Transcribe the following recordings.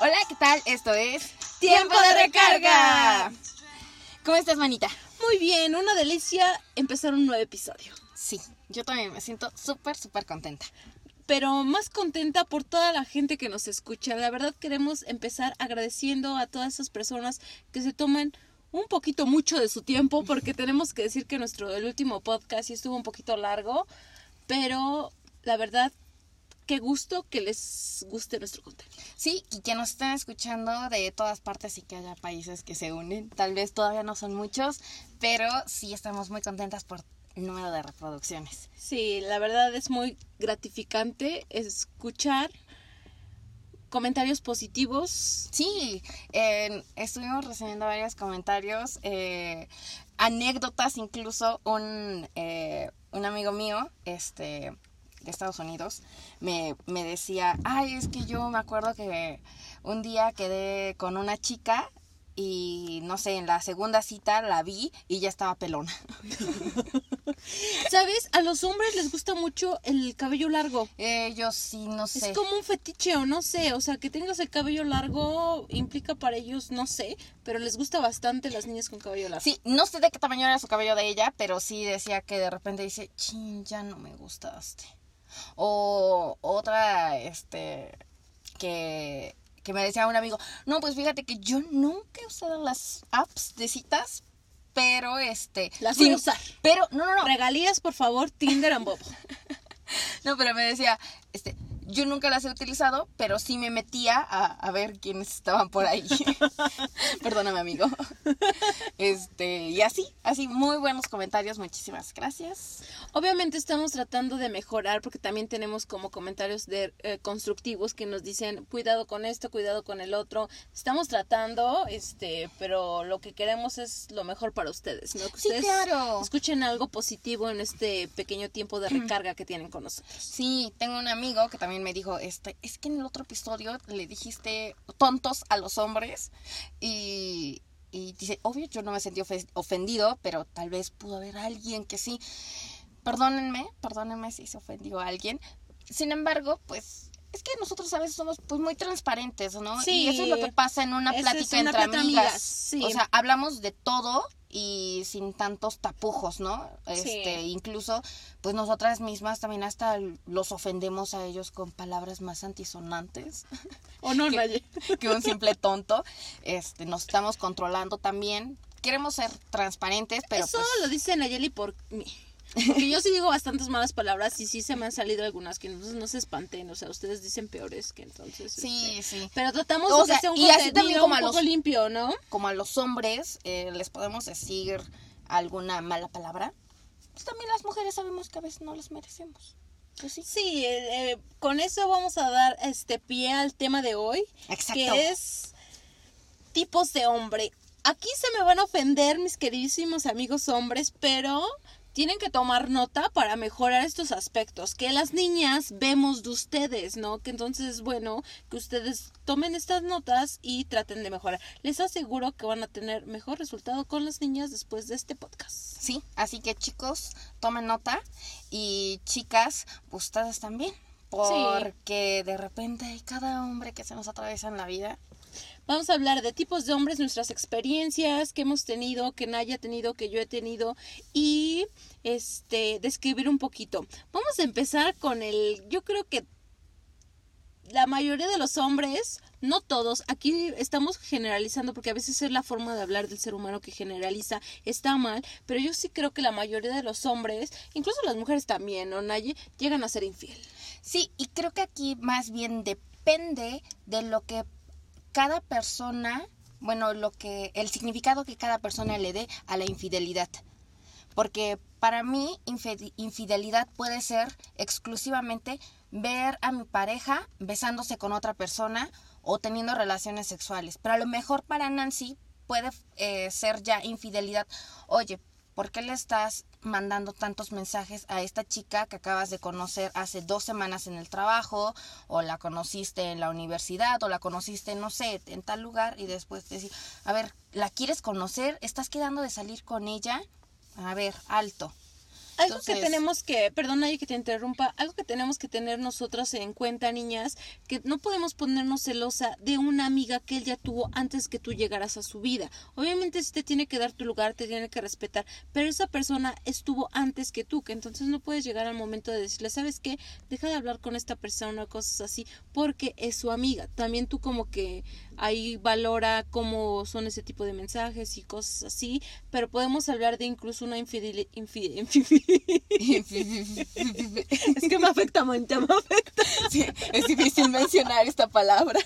Hola, ¿qué tal? Esto es Tiempo de Recarga. ¿Cómo estás, manita? Muy bien, una delicia empezar un nuevo episodio. Sí, yo también me siento súper, súper contenta. Pero más contenta por toda la gente que nos escucha. La verdad queremos empezar agradeciendo a todas esas personas que se toman un poquito mucho de su tiempo porque tenemos que decir que nuestro el último podcast sí estuvo un poquito largo, pero la verdad qué gusto que les guste nuestro contenido. Sí, y que nos estén escuchando de todas partes y que haya países que se unen. Tal vez todavía no son muchos, pero sí estamos muy contentas por el número de reproducciones. Sí, la verdad es muy gratificante escuchar comentarios positivos. Sí, eh, estuvimos recibiendo varios comentarios, eh, anécdotas, incluso un, eh, un amigo mío, este de Estados Unidos, me, me decía, ay, es que yo me acuerdo que un día quedé con una chica y no sé, en la segunda cita la vi y ya estaba pelona. ¿Sabes? A los hombres les gusta mucho el cabello largo. Ellos sí, no sé. Es como un fetiche o no sé, o sea, que tengas el cabello largo implica para ellos, no sé, pero les gusta bastante las niñas con cabello largo. Sí, no sé de qué tamaño era su cabello de ella, pero sí decía que de repente dice, chin, ya no me gustaste. O otra, este, que, que me decía un amigo, no, pues fíjate que yo nunca he usado las apps de citas, pero este... Las voy a usar. Pero, no, no, no. Regalías, por favor, Tinder and Bobo. No, pero me decía, este, yo nunca las he utilizado, pero sí me metía a, a ver quiénes estaban por ahí. Perdóname, amigo. Este, y así, así, muy buenos comentarios, muchísimas gracias. Obviamente estamos tratando de mejorar porque también tenemos como comentarios de eh, constructivos que nos dicen cuidado con esto, cuidado con el otro. Estamos tratando, este, pero lo que queremos es lo mejor para ustedes, ¿no? Que Sí, ustedes claro. escuchen algo positivo en este pequeño tiempo de recarga que tienen con nosotros. Sí, tengo un amigo que también me dijo, este, es que en el otro episodio le dijiste tontos a los hombres y, y dice, obvio yo no me sentí ofe- ofendido, pero tal vez pudo haber alguien que sí. Perdónenme, perdónenme si se ofendió a alguien. Sin embargo, pues es que nosotros a veces somos pues muy transparentes, ¿no? Sí. y eso es lo que pasa en una plática es una entre plática amigas. amigas, sí. O sea, hablamos de todo y sin tantos tapujos, ¿no? Este, incluso pues nosotras mismas también hasta los ofendemos a ellos con palabras más antisonantes ¿O no, Que- Naye? que un simple tonto. Este, nos estamos controlando también. Queremos ser transparentes, pero Eso pues lo dice Nayeli por mí. Porque yo sí digo bastantes malas palabras y sí se me han salido algunas que no, no se espanten. O sea, ustedes dicen peores que entonces. sí, este, sí. Pero tratamos O de sea, que sea un y así también como un a poco los- limpio, ¿no? Como a los hombres eh, les podemos decir alguna mala palabra, pues también las mujeres sabemos que a veces no las merecemos. Pues sí. Sí, eh, eh, con eso vamos a dar este pie al tema de hoy, Exacto. que es tipos de hombre. Aquí se me van a ofender mis queridísimos amigos hombres, pero tienen que tomar nota para mejorar estos aspectos que las niñas vemos de ustedes, ¿no? Que entonces es bueno que ustedes tomen estas notas y traten de mejorar. Les aseguro que van a tener mejor resultado con las niñas después de este podcast. Sí, así que chicos, tomen nota y chicas, ustedes también. Porque de repente hay cada hombre que se nos atraviesa en la vida. Vamos a hablar de tipos de hombres, nuestras experiencias que hemos tenido, que Naya ha tenido, que yo he tenido y este describir un poquito. Vamos a empezar con el yo creo que la mayoría de los hombres, no todos, aquí estamos generalizando porque a veces es la forma de hablar del ser humano que generaliza, está mal, pero yo sí creo que la mayoría de los hombres, incluso las mujeres también, ¿no, Naye? Llegan a ser infiel. Sí, y creo que aquí más bien depende de lo que cada persona, bueno, lo que el significado que cada persona le dé a la infidelidad. Porque para mí infidelidad puede ser exclusivamente ver a mi pareja besándose con otra persona o teniendo relaciones sexuales. Pero a lo mejor para Nancy puede eh, ser ya infidelidad. Oye, ¿por qué le estás mandando tantos mensajes a esta chica que acabas de conocer hace dos semanas en el trabajo? O la conociste en la universidad, o la conociste, no sé, en tal lugar, y después decir, a ver, ¿la quieres conocer? ¿Estás quedando de salir con ella? A ver, alto. Algo que tenemos que, perdona que te interrumpa, algo que tenemos que tener nosotras en cuenta, niñas, que no podemos ponernos celosa de una amiga que él ya tuvo antes que tú llegaras a su vida. Obviamente sí te tiene que dar tu lugar, te tiene que respetar, pero esa persona estuvo antes que tú, que entonces no puedes llegar al momento de decirle, ¿sabes qué? Deja de hablar con esta persona, cosas así, porque es su amiga. También tú como que ahí valora cómo son ese tipo de mensajes y cosas así, pero podemos hablar de incluso una infidelidad. es que me afecta, me afecta. es difícil mencionar esta palabra.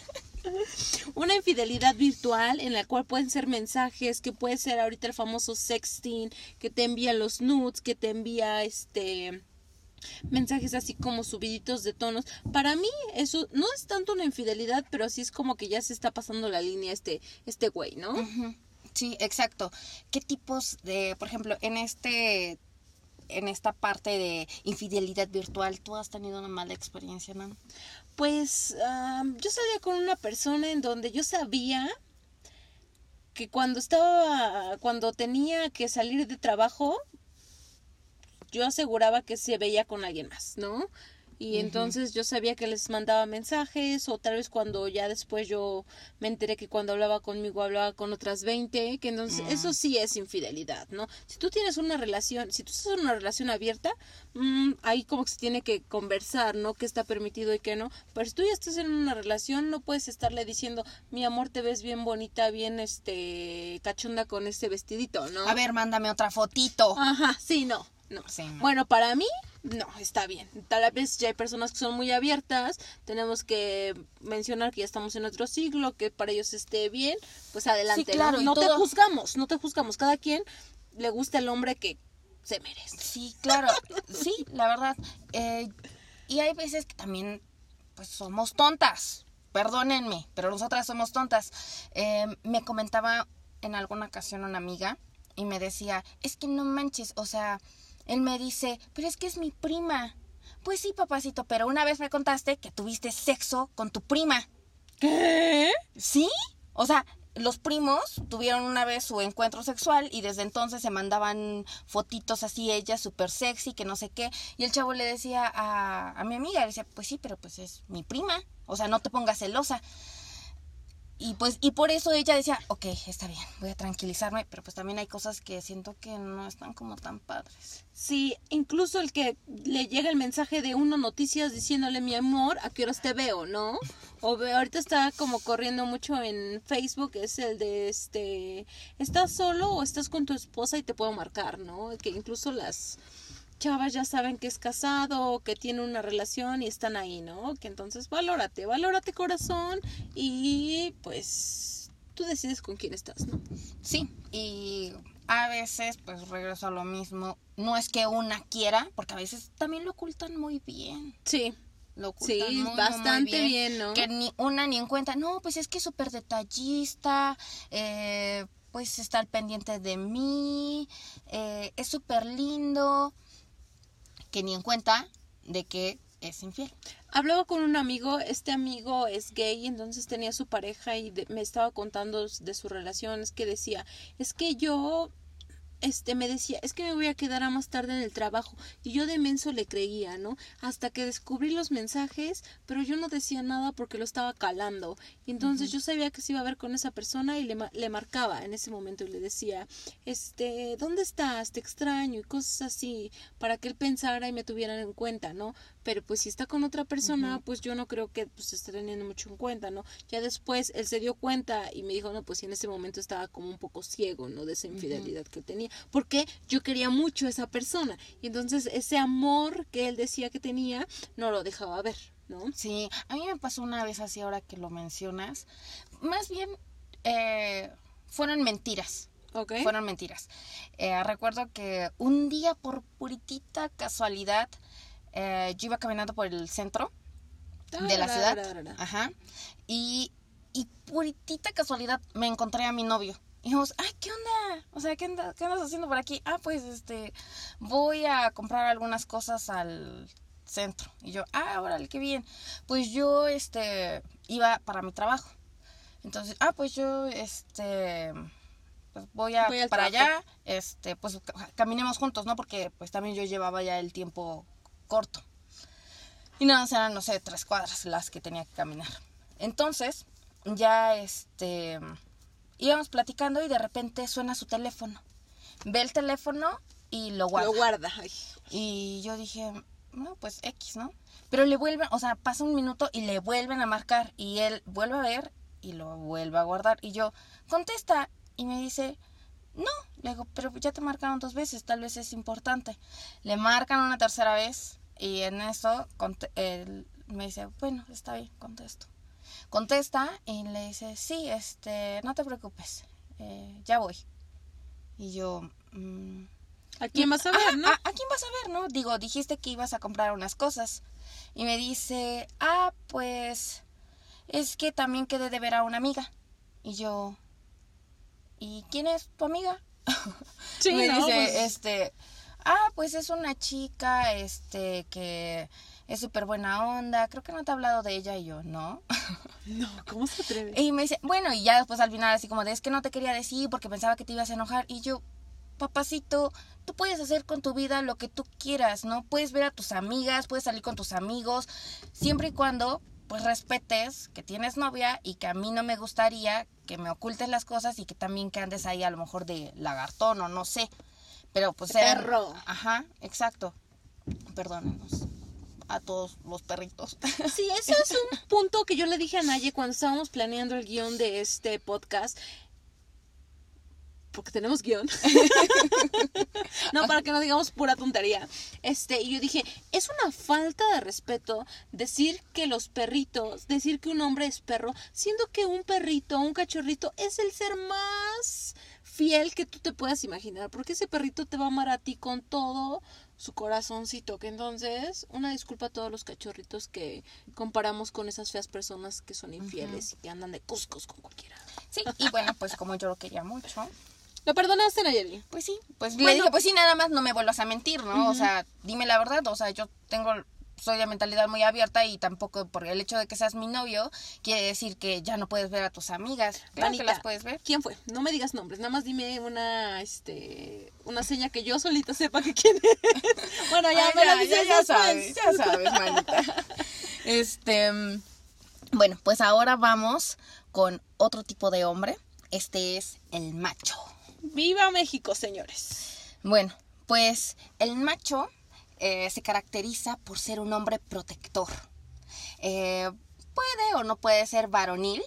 Una infidelidad virtual en la cual pueden ser mensajes, que puede ser ahorita el famoso sexting, que te envía los nudes, que te envía este mensajes así como subiditos de tonos. Para mí eso no es tanto una infidelidad, pero así es como que ya se está pasando la línea este este güey, ¿no? Sí, exacto. ¿Qué tipos de, por ejemplo, en este en esta parte de infidelidad virtual, ¿tú has tenido una mala experiencia, no? Pues yo salía con una persona en donde yo sabía que cuando estaba, cuando tenía que salir de trabajo, yo aseguraba que se veía con alguien más, ¿no? Y entonces yo sabía que les mandaba mensajes o tal vez cuando ya después yo me enteré que cuando hablaba conmigo hablaba con otras 20, que entonces mm. eso sí es infidelidad, ¿no? Si tú tienes una relación, si tú estás en una relación abierta, mmm, ahí como que se tiene que conversar, ¿no? ¿Qué está permitido y qué no? Pero si tú ya estás en una relación, no puedes estarle diciendo, mi amor, te ves bien bonita, bien este cachonda con este vestidito, ¿no? A ver, mándame otra fotito. Ajá, sí, no. No. Bueno, para mí, no, está bien. Tal vez ya hay personas que son muy abiertas. Tenemos que mencionar que ya estamos en otro siglo, que para ellos esté bien. Pues adelante. claro, no, te juzgamos, no te juzgamos. Cada quien le gusta el hombre que se merece. Sí, claro. sí, la verdad. Eh, y hay veces que también, pues somos tontas. Perdónenme, pero nosotras somos tontas. Eh, me comentaba en alguna ocasión una amiga y me decía, es que no manches, o sea, él me dice, pero es que es mi prima. Pues sí, papacito, pero una vez me contaste que tuviste sexo con tu prima. ¿Qué? ¿Sí? O sea, los primos tuvieron una vez su encuentro sexual y desde entonces se mandaban fotitos así ella súper sexy, que no sé qué. Y el chavo le decía a, a mi amiga, le decía, pues sí, pero pues es mi prima. O sea, no te pongas celosa. Y pues, y por eso ella decía, ok, está bien, voy a tranquilizarme, pero pues también hay cosas que siento que no están como tan padres. Sí, incluso el que le llega el mensaje de uno noticias diciéndole mi amor, a qué horas te veo, ¿no? O ahorita está como corriendo mucho en Facebook, es el de este, ¿estás solo o estás con tu esposa y te puedo marcar, ¿no? Que incluso las chavas ya saben que es casado, que tiene una relación y están ahí, ¿no? Que entonces valórate, valórate corazón y pues tú decides con quién estás, ¿no? Sí, y a veces pues regreso a lo mismo, no es que una quiera, porque a veces también lo ocultan muy bien. Sí. Lo ocultan sí, bastante bien, ¿no? Que ni una ni en cuenta, no, pues es que es súper detallista, eh, pues está al pendiente de mí, eh, es súper lindo que ni en cuenta de que es infiel. Hablaba con un amigo, este amigo es gay, entonces tenía su pareja y me estaba contando de su relación, es que decía, es que yo este me decía, es que me voy a quedar a más tarde en el trabajo. Y yo de menso le creía, ¿no? Hasta que descubrí los mensajes, pero yo no decía nada porque lo estaba calando. Y entonces yo sabía que se iba a ver con esa persona y le, le marcaba en ese momento y le decía, este, ¿dónde estás? Te extraño y cosas así, para que él pensara y me tuvieran en cuenta, ¿no? Pero pues si está con otra persona, pues yo no creo que pues esté teniendo mucho en cuenta, ¿no? Ya después él se dio cuenta y me dijo, no, pues en ese momento estaba como un poco ciego, ¿no? De esa infidelidad que tenía porque yo quería mucho a esa persona. Y entonces ese amor que él decía que tenía, no lo dejaba ver, ¿no? Sí, a mí me pasó una vez así ahora que lo mencionas. Más bien, eh, fueron mentiras. Okay. Fueron mentiras. Eh, recuerdo que un día por puritita casualidad eh, yo iba caminando por el centro de la ciudad. Ajá. Y, y puritita casualidad me encontré a mi novio. Y dijimos, ay, ¿qué onda? O sea, ¿qué, andas haciendo por aquí? Ah, pues, este, voy a comprar algunas cosas al centro. Y yo, ah, órale, qué bien. Pues yo, este, iba para mi trabajo. Entonces, ah, pues yo, este, pues voy, a, Voy para trabajo. allá, este, pues ca- caminemos juntos, ¿no? Porque pues también yo llevaba ya el tiempo corto. Y nada, más eran, no sé, tres cuadras las que tenía que caminar. Entonces, ya este, íbamos platicando y de repente suena su teléfono. Ve el teléfono y lo guarda. Lo guarda. Ay. Y yo dije, no, pues X, ¿no? Pero le vuelven, o sea, pasa un minuto y le vuelven a marcar y él vuelve a ver y lo vuelve a guardar. Y yo, contesta. Y me dice, no. Le digo, pero ya te marcaron dos veces, tal vez es importante. Le marcan una tercera vez y en eso él me dice, bueno, está bien, contesto. Contesta y le dice, sí, este, no te preocupes, eh, ya voy. Y yo, "Mm, ¿A quién vas a ver, Ajá, no? ¿a, a quién vas a ver, no? Digo, dijiste que ibas a comprar unas cosas. Y me dice, ah, pues es que también quedé de ver a una amiga. Y yo, ¿y quién es tu amiga? Sí, me no, dice, pues- este, ah, pues es una chica, este, que es súper buena onda. Creo que no te he hablado de ella. Y yo, no. No, ¿cómo se atreve? Y me dice, bueno, y ya después al final así como de, es que no te quería decir porque pensaba que te ibas a enojar. Y yo, papacito, tú puedes hacer con tu vida lo que tú quieras, ¿no? Puedes ver a tus amigas, puedes salir con tus amigos, siempre y cuando pues respetes que tienes novia y que a mí no me gustaría que me ocultes las cosas y que también que andes ahí a lo mejor de lagartón o no sé. Pero pues perro. Ajá, exacto. Perdónenos a todos los perritos. Sí, eso es un punto que yo le dije a Naye cuando estábamos planeando el guion de este podcast. Porque tenemos guion. no, para que no digamos pura tontería. Este, y yo dije, es una falta de respeto decir que los perritos, decir que un hombre es perro, siendo que un perrito, un cachorrito, es el ser más fiel que tú te puedas imaginar. Porque ese perrito te va a amar a ti con todo su corazoncito. Que entonces, una disculpa a todos los cachorritos que comparamos con esas feas personas que son infieles y que andan de cuscos con cualquiera. Sí, y bueno, pues como yo lo quería mucho, ¿Lo perdonaste, Nayeli? Pues sí, pues Bueno. le dije, pues sí, nada más no me vuelvas a mentir, ¿no? O sea, dime la verdad, o sea, yo tengo, soy de mentalidad muy abierta y tampoco por el hecho de que seas mi novio quiere decir que ya no puedes ver a tus amigas. Claro Vanita, que las puedes ver. ¿Quién fue? No me digas nombres, nada más dime una, este, una seña que yo solita sepa que quién es. Bueno, ya Ay, me ya, dices ya después. sabes, ya sabes, manita. Este, bueno, pues ahora vamos con otro tipo de hombre. Este es el macho. Viva México, señores. Bueno, pues el macho eh, se caracteriza por ser un hombre protector. Eh, puede o no puede ser varonil,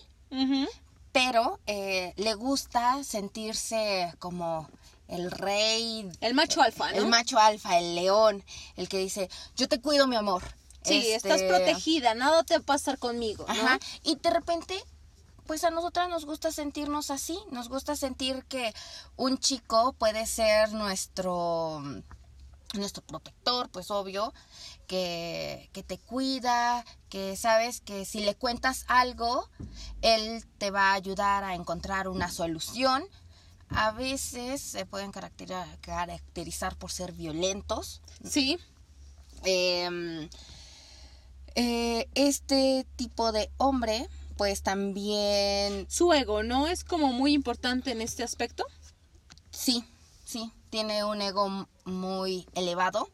pero eh, le gusta sentirse como el rey, El macho alfa, ¿no? el macho alfa, el león, el que dice, yo te cuido mi amor. Sí, Este, estás protegida, nada te va a pasar conmigo, ¿no? Ajá, y de repente, pues a nosotras nos gusta sentirnos así, nos gusta sentir que un chico puede ser nuestro nuestro protector, pues obvio, que, que te cuida, que sabes que si le cuentas algo, él te va a ayudar a encontrar una solución. A veces se pueden caracterizar por ser violentos, Sí, eh, eh, este tipo de hombre, pues también, su ego, ¿no? Es como muy importante en este aspecto. sí, sí, tiene un ego muy elevado.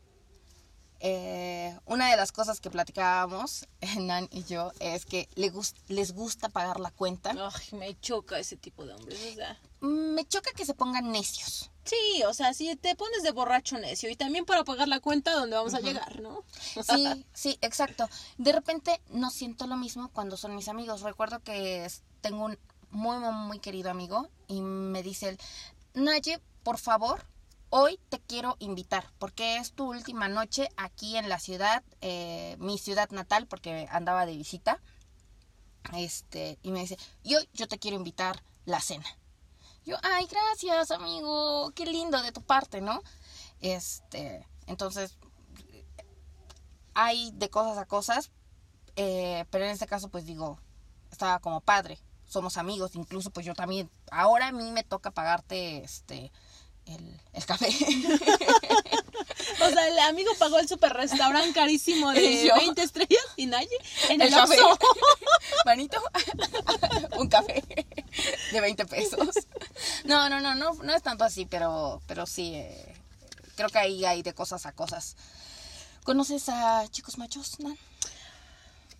Eh, una de las cosas que platicábamos, Nan y yo, es que le les gusta pagar la cuenta. Ay, me choca ese tipo de hombres, o sea. Mm, Me choca que se pongan necios. Sí, o sea, si te pones de borracho necio y también para pagar la cuenta donde vamos a llegar, ¿no? Sí, sí, exacto. De repente no siento lo mismo cuando son mis amigos. Recuerdo que tengo un muy, muy, muy querido amigo y me dice él, Naye, por favor, hoy te quiero invitar porque es tu última noche aquí en la ciudad, eh, mi ciudad natal, porque andaba de visita. Este, y me dice, y hoy yo te quiero invitar la cena. Yo, ay, gracias, amigo, qué lindo de tu parte, ¿no? Este, entonces, hay de cosas a cosas, eh, pero en este caso pues digo, estaba como padre, somos amigos, incluso pues yo también, ahora a mí me toca pagarte este el, el café. O sea, el amigo pagó el super restaurante carísimo de ¿Y yo? 20 estrellas y Naye en el, el café. Manito, un café de 20 pesos. No, no, no, no, no es tanto así, pero, pero sí, eh, creo que ahí hay de cosas a cosas. ¿Conoces a chicos machos, Nan?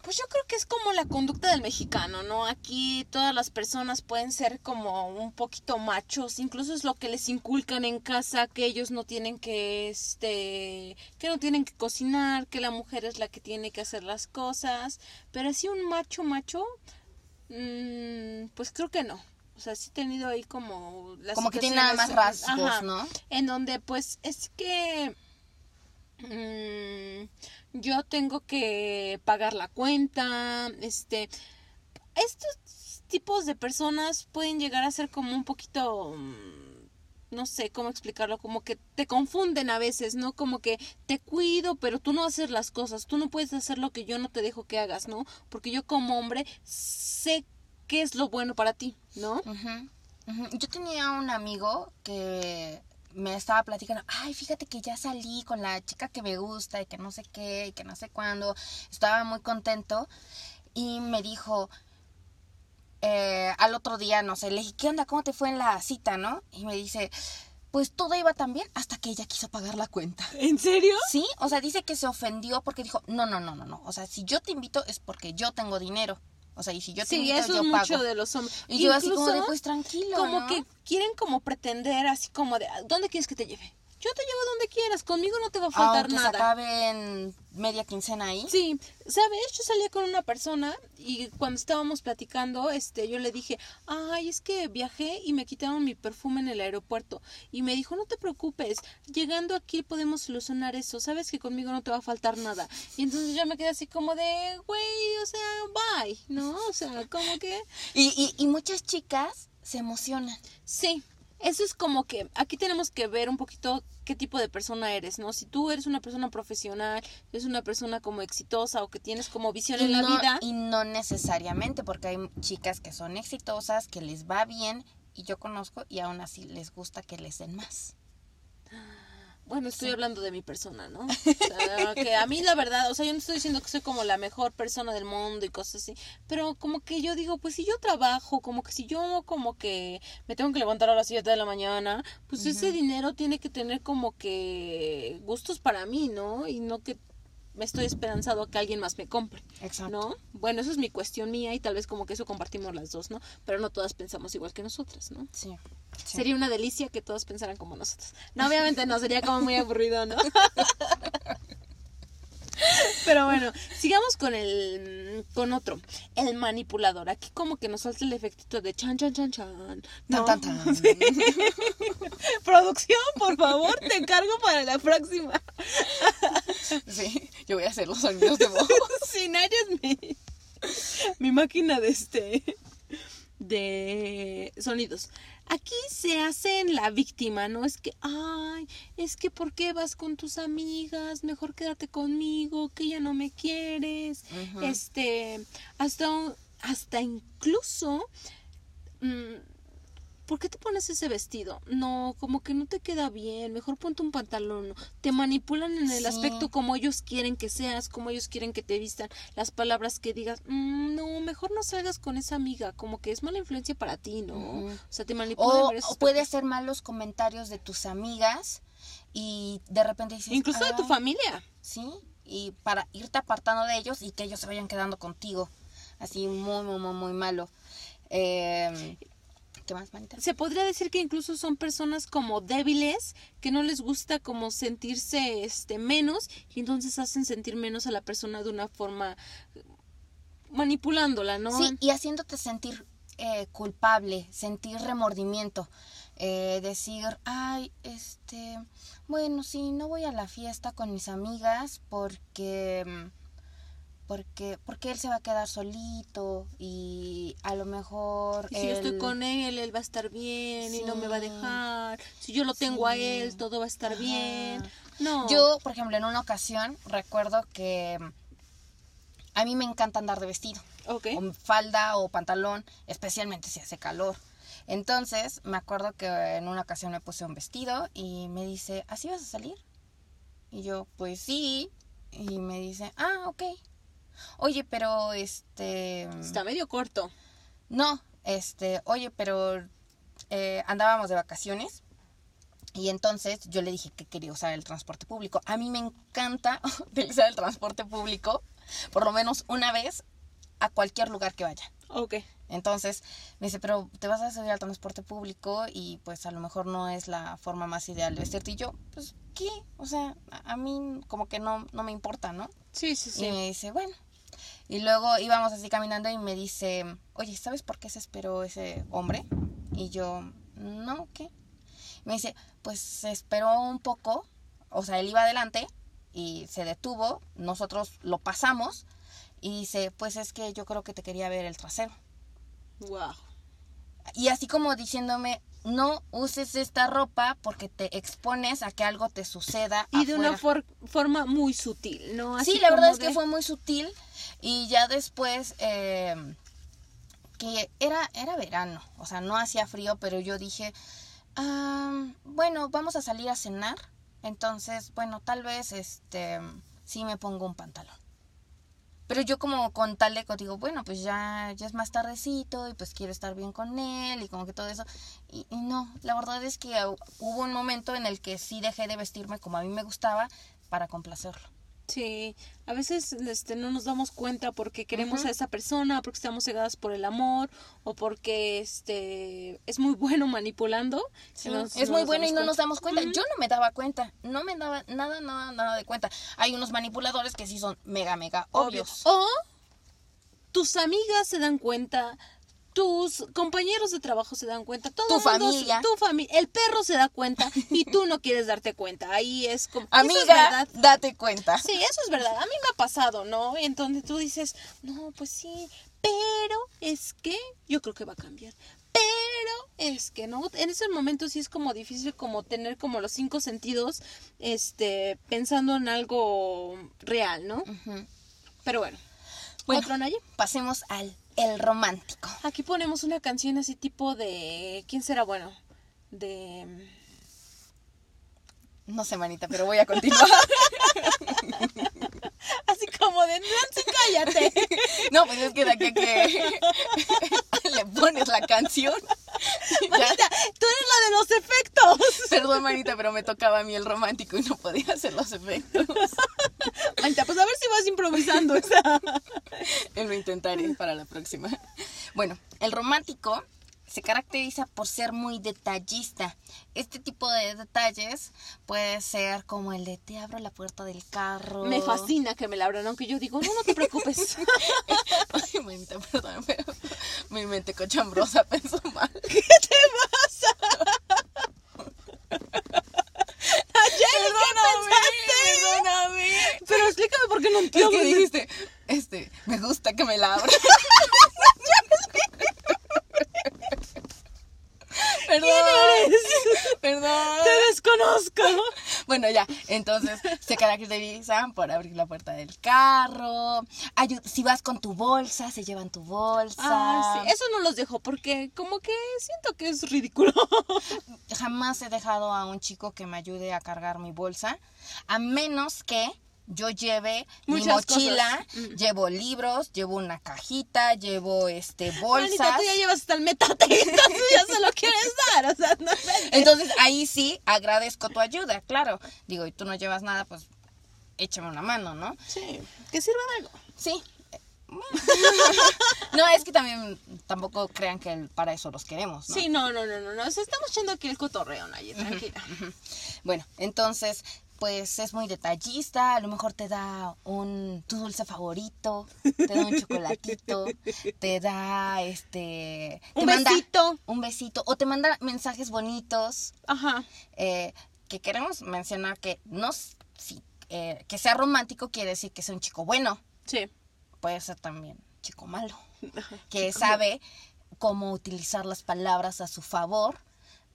Pues yo creo que es como la conducta del mexicano, ¿no? Aquí todas las personas pueden ser como un poquito machos, incluso es lo que les inculcan en casa, que ellos no tienen que, este, que no tienen que cocinar, que la mujer es la que tiene que hacer las cosas, pero así un macho, macho, mm, pues creo que no. O sea, sí he tenido ahí como... Las Como que tiene nada más rasgos, Ajá. ¿no? En donde pues es que mm, yo tengo que pagar la cuenta, este, estos tipos de personas pueden llegar a ser como un poquito, mm, no sé cómo explicarlo, como que te confunden a veces, ¿no? Como que te cuido, pero tú no haces las cosas, tú no puedes hacer lo que yo no te dejo que hagas, ¿no? Porque yo como hombre sé qué es lo bueno para ti, ¿no? Yo tenía un amigo que me estaba platicando, ay, fíjate que ya salí con la chica que me gusta y que no sé qué y que no sé cuándo. Estaba muy contento y me dijo eh, al otro día, no sé, le dije, ¿qué onda? ¿Cómo te fue en la cita, no? Y me dice, pues todo iba tan bien hasta que ella quiso pagar la cuenta. ¿En serio? Sí, o sea, dice que se ofendió porque dijo, no, no, no, no, no. O sea, si yo te invito es porque yo tengo dinero. O sea, y si yo te Sí, invito, eso yo es mucho de los hombres. Y yo así como de, pues tranquilo, como ¿no? que quieren como pretender así como de, ¿dónde quieres que te lleve? Yo te llevo donde quieras, conmigo no te va a faltar Aunque se nada. acabe en media quincena ahí. Sí, sabes, yo salía con una persona y cuando estábamos platicando, este, yo le dije, ay, es que viajé y me quitaron mi perfume en el aeropuerto. Y me dijo, no te preocupes, llegando aquí podemos solucionar eso, sabes que conmigo no te va a faltar nada. Y entonces yo me quedé así como de, güey, o sea, bye, ¿no? O sea, como que... Y, y, y muchas chicas se emocionan. Sí, eso es como que aquí tenemos que ver un poquito qué tipo de persona eres, ¿no? Si tú eres una persona profesional, eres una persona como exitosa o que tienes como visión Y en la no, vida. y no necesariamente, porque hay chicas que son exitosas, que les va bien, y yo conozco, y aún así les gusta que les den más. Bueno, estoy hablando de mi persona, ¿no? O sea, que a mí la verdad, o sea, yo no estoy diciendo que soy como la mejor persona del mundo y cosas así, pero como que yo digo, pues si yo trabajo, como que si yo como que me tengo que levantar a las 7 de la mañana, pues ese dinero tiene que tener como que gustos para mí, ¿no? Y no que me estoy esperanzado a que alguien más me compre. Exacto. ¿no? Bueno, eso es mi cuestión mía y tal vez como que eso compartimos las dos, ¿no? Pero no todas pensamos igual que nosotras, ¿no? Sí. Sí. Sería una delicia que todos pensaran como nosotros. No, obviamente no, sería como muy aburrido, ¿no? Pero bueno, sigamos con el con otro, el manipulador. Aquí como que nos salta el efectito de chan chan chan chan. ¿no? Tan, tan, tan. Sí. Producción, por favor, te encargo para la próxima. Sí, yo voy a hacer los sonidos de voz. Si Nadia es mi, mi máquina de este de sonidos. Aquí se hacen la víctima, ¿no? Es que, ay, es que ¿por qué vas con tus amigas? Mejor quédate conmigo, que ya no me quieres. Este, hasta, hasta incluso, mm, ¿por qué te pones ese vestido? No, como que no te queda bien, mejor ponte un pantalón. Te manipulan en el Sí. aspecto como ellos quieren que seas, como ellos quieren que te vistan, las palabras que digas, "Mm, no, mejor no salgas con esa amiga, como que es mala influencia para ti, ¿no? O sea, te manipulan O, o puede aspectos. hacer malos comentarios de tus amigas y de repente dices... Incluso de tu "Ay, familia. Sí, y para irte apartando de ellos y que ellos se vayan quedando contigo. Así muy, muy, muy, muy malo. Eh, ¿Qué más, manita? Se podría decir que incluso son personas como débiles, que no les gusta como sentirse este menos y entonces hacen sentir menos a la persona de una forma eh, manipulándola, ¿no? Sí, y haciéndote sentir eh, culpable, sentir remordimiento. Eh, decir, ay, este, bueno, sí, no voy a la fiesta con mis amigas porque, mm, porque, porque él se va a quedar solito y a lo mejor Y si yo estoy con él, él va a estar bien y no me va a dejar. Si yo lo tengo a él, todo va a estar Ajá. bien. No. Yo, por ejemplo, en una ocasión recuerdo que a mí me encanta andar de vestido. Ok. o falda o pantalón, especialmente si hace calor. Entonces, me acuerdo que en una ocasión me puse un vestido y me dice, ¿así vas a salir? Y yo, pues sí. Y me dice, ah, ok. Oye, pero este... Está medio corto. No, este, oye, pero eh, andábamos de vacaciones y entonces yo le dije que quería usar el transporte público. A mí me encanta utilizar el transporte público por lo menos una vez a cualquier lugar que vaya. Ok. Entonces me dice, pero te vas a subir al transporte público y pues a lo mejor no es la forma más ideal de vestirte. Y yo, pues, ¿qué? O sea, a, mí como que no, no me importa, ¿no? Sí, sí, Y sí. me dice, bueno. Y luego íbamos así caminando y me dice, oye, ¿sabes por qué se esperó ese hombre? Y yo, no, ¿qué? Me dice, pues se esperó un poco, o sea, él iba adelante y se detuvo, nosotros lo pasamos y dice, pues es que yo creo que te quería ver el trasero. Wow. Y así como diciéndome, no uses esta ropa porque te expones a que algo te suceda. Y de una afuera". for- forma muy sutil, ¿no? Así sí, la verdad es que fue muy sutil y ya después eh, que era era verano, o sea, no hacía frío, pero yo dije, "Ah, bueno, vamos a salir a cenar, entonces, bueno, tal vez este sí me pongo un pantalón. Pero yo como con tal de digo, bueno, pues ya, ya es más tardecito y pues quiero estar bien con él y como que todo eso. Y, y no, la verdad es que hu- hubo un momento en el que sí dejé de vestirme como a mí me gustaba para complacerlo. Sí, a veces este, no nos damos cuenta porque queremos a esa persona, porque estamos cegadas por el amor o porque este es muy bueno manipulando. Sí, es no muy bueno y no nos damos cuenta. Yo no me daba cuenta, no me daba nada, nada, nada de cuenta. Hay unos manipuladores que sí son mega, mega obvios. O tus amigas se dan cuenta, tus compañeros de trabajo se dan cuenta, todo Tu mundo familia. tu familia, el perro se da cuenta y tú no quieres darte cuenta. Ahí es como Amiga, es verdad. date cuenta. Sí, eso es verdad. A mí me ha pasado, ¿no? Y entonces tú dices, no, pues sí, pero es que yo creo que va a cambiar. Pero es que no, en ese momento sí es como difícil como tener como los cinco sentidos, este, pensando en algo real, ¿no? Pero bueno. Bueno. ¿Otro, Naye? Pasemos al el romántico. Aquí ponemos una canción así tipo de... ¿Quién será bueno? De... No sé, manita, pero voy a continuar. Así como de Nancy, cállate. no, pues es que de aquí a que le pones la canción. Manita, tú eres la de los efectos. Perdón, manita, pero me tocaba a mí el romántico y no podía hacer los efectos. Manita, pues vas improvisando esa. Lo intentaré para la próxima. Bueno, el romántico se caracteriza por ser muy detallista. Este tipo de detalles puede ser como el de te abro la puerta del carro. Me fascina que me la abran, aunque yo digo, no, no te preocupes. Ay, manita, perdón, pero mi mente cochambrosa pensó mal. ¿Qué te pasa? Nayeli, ¿qué pensaste? Perdóname. Pero explícame por qué no Es entiendo. que dijiste, este, me gusta que me la abran. Perdón. eres? Perdón. Te desconozco. Bueno, ya, entonces se caracterizan por abrir la puerta del carro. si vas con tu bolsa, se llevan tu bolsa. Ah, sí. Eso no los dejo porque como que siento que es ridículo. Jamás he dejado a un chico que me ayude a cargar mi bolsa, a menos que yo lleve mi mochila, cosas. Mm. llevo libros, llevo una cajita, llevo este Manita, bolsas. tú ya llevas hasta el metate, entonces ya se lo quieres dar, o sea, no. Entonces ahí sí agradezco tu ayuda, claro. Digo, y tú no llevas nada, pues échame una mano, ¿no? Sí, que sirva de algo. Sí. No, es que también tampoco crean que el- para eso los queremos, ¿no? Sí, no, no, no, no, no, o sea, estamos echando aquí el cotorreo, Naye, tranquila. Bueno, entonces, pues es muy detallista, a lo mejor te da un tu dulce favorito, te da un chocolatito, te da este te Un manda besito. un besito o te manda mensajes bonitos Ajá. eh, que queremos mencionar que no si, eh, que sea romántico quiere decir que sea un chico bueno, Sí. puede ser también chico malo, que sabe cómo utilizar las palabras a su favor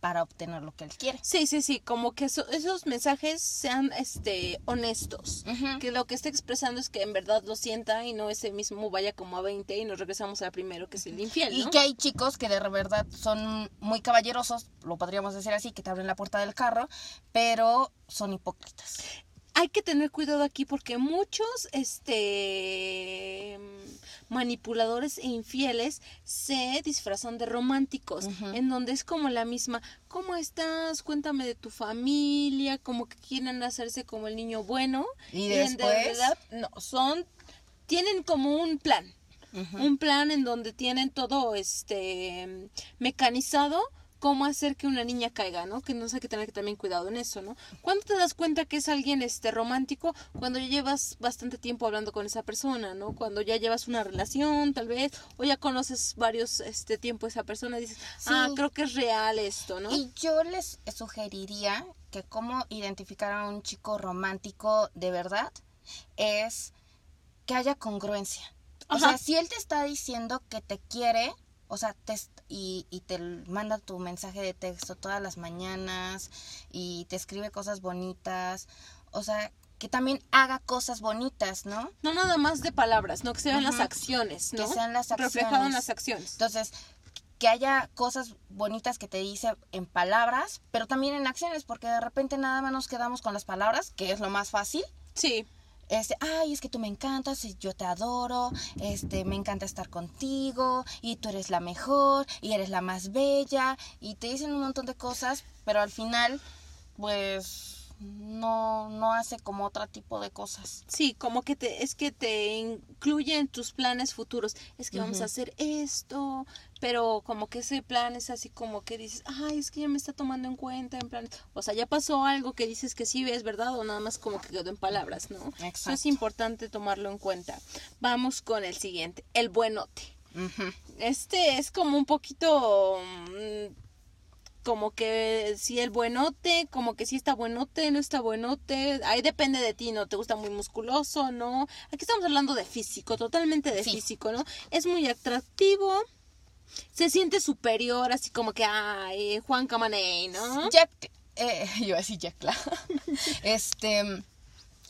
para obtener lo que él quiere. Sí, sí, sí, como que eso- esos mensajes sean este honestos. Que lo que está expresando es que en verdad lo sienta y no ese mismo vaya como a 20 y nos regresamos al primero que es el infiel, Y que hay chicos que de verdad son muy caballerosos, lo podríamos decir así, que te abren la puerta del carro, pero son hipócritas. Hay que tener cuidado aquí porque muchos este manipuladores e infieles se disfrazan de románticos, en donde es como la misma, ¿cómo estás? Cuéntame de tu familia, como que quieren hacerse como el niño bueno. Y, en realidad no, son tienen como un plan. Un plan en donde tienen todo este mecanizado cómo hacer que una niña caiga, ¿no? Que no sé, hay que tener que también cuidado en eso, ¿no? ¿Cuándo te das cuenta que es alguien este romántico? Cuando ya llevas bastante tiempo hablando con esa persona, ¿no? Cuando ya llevas una relación, tal vez, o ya conoces varios este tiempo esa persona, dices, ah, creo que es real esto, ¿no? Y yo les sugeriría que cómo identificar a un chico romántico de verdad es que haya congruencia. O sea, si él te está diciendo que te quiere, o sea, te, y, y, te manda tu mensaje de texto todas las mañanas y te escribe cosas bonitas, o sea, que también haga cosas bonitas, ¿no? No nada más de palabras, no que sean las acciones, ¿no? Que sean las acciones. Reflejado en las acciones. Entonces, que haya cosas bonitas que te dice en palabras, pero también en acciones, porque de repente nada más nos quedamos con las palabras, que es lo más fácil. Sí este, ay, es que tú me encantas y yo te adoro, este, me encanta estar contigo y tú eres la mejor y eres la más bella y te dicen un montón de cosas, pero al final, pues no, no hace como otro tipo de cosas. Sí, como que te, es que te incluye en tus planes futuros. Es que vamos a hacer esto, pero como que ese plan es así como que dices, ay, es que ya me está tomando en cuenta, en plan, o sea, ya pasó algo que dices que sí es verdad o nada más como que quedó en palabras, ¿no? Exacto. Eso es importante tomarlo en cuenta. Vamos con el siguiente, el buenote. Este es como un poquito mm, como que si el buenote, como que si está buenote, no está buenote, ahí depende de ti, ¿no? ¿Te gusta muy musculoso, no? Aquí estamos hablando de físico, totalmente de físico, ¿no? Es muy atractivo, se siente superior, así como que, ay, Juan Camaney, ¿no? Jack, eh, yo así Jack, claro. este,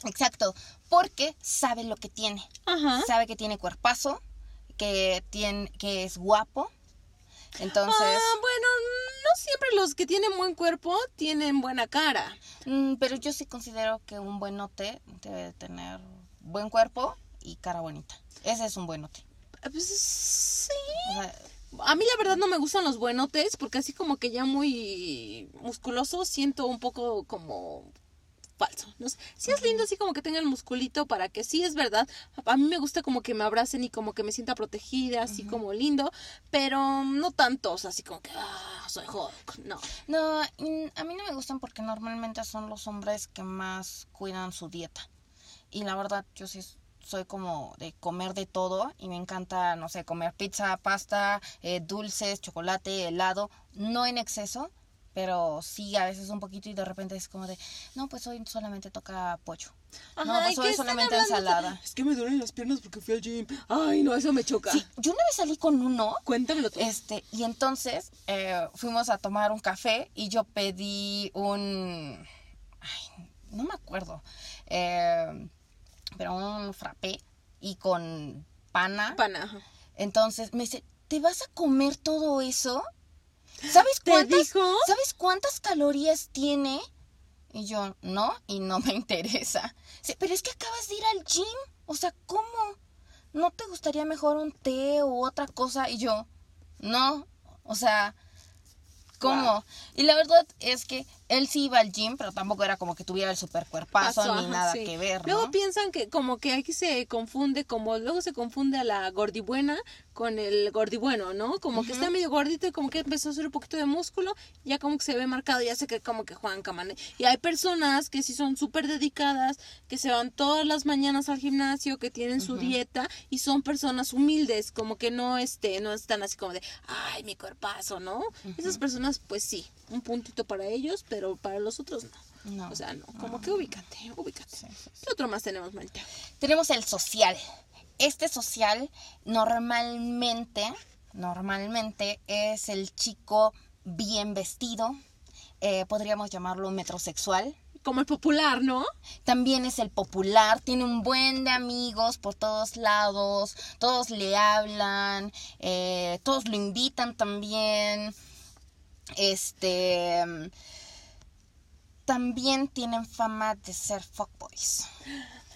exacto, porque sabe lo que tiene. Ajá. Sabe que tiene cuerpazo, que, tiene, que es guapo, entonces. Ah, bueno, no siempre los que tienen buen cuerpo tienen buena cara. Mm, pero yo sí considero que un buenote debe tener buen cuerpo y cara bonita. Ese es un buenote. Ah, pues sí. A mí la verdad no me gustan los buenotes porque así como que ya muy musculoso siento un poco como falso. ¿no? Sí es lindo así como que tenga el musculito para que sí es verdad. A mí me gusta como que me abracen y como que me sienta protegida, así como lindo, pero no tantos, así como que ah, soy Hulk. No. No, a mí no me gustan porque normalmente son los hombres que más cuidan su dieta. Y la verdad, yo sí soy como de comer de todo y me encanta, no sé, comer pizza, pasta, eh, dulces, chocolate, helado, no en exceso, pero sí a veces un poquito y de repente es como de, no, pues hoy solamente toca pollo. no, pues hoy solamente ensalada. Es que me duelen las piernas porque fui al gym. Ay, no, eso me choca. Sí, yo una vez salí con uno. Cuéntamelo tú. Este, y entonces eh, fuimos a tomar un café y yo pedí un, ay, no me acuerdo, eh, pero un frappé y con pana. Pana. Entonces me dice, ¿te vas a comer todo eso? ¿Sabes cuántas, ¿Sabes cuántas calorías tiene? Y yo, no, y no me interesa. pero es que acabas de ir al gym. O sea, ¿cómo? ¿No te gustaría mejor un té u otra cosa? Y yo, no. O sea, ¿cómo? Y la verdad es que él sí iba al gym, pero tampoco era como que tuviera el super cuerpazo ni nada que ver. Luego piensan que como que aquí se confunde, como luego se confunde a la gordibuena con el gordibueno, ¿no? Como que está medio gordito y como que empezó a hacer un poquito de músculo, ya como que se ve marcado, ya sé que como que Juan Camane. Y hay personas que sí son súper dedicadas, que se van todas las mañanas al gimnasio, que tienen su dieta y son personas humildes, como que no este, no están así como de, ay, mi cuerpazo, ¿no? Esas personas, pues sí, un puntito para ellos, pero para los otros no. o sea, no, como que ubícate, ubícate. ¿Qué otro más tenemos, Marita? Tenemos el social este social normalmente, normalmente es el chico bien vestido, eh, podríamos llamarlo metrosexual. Como el popular, ¿no? También es el popular, tiene un buen de amigos por todos lados, todos le hablan, eh, todos lo invitan también. Este también tienen fama de ser fuckboys.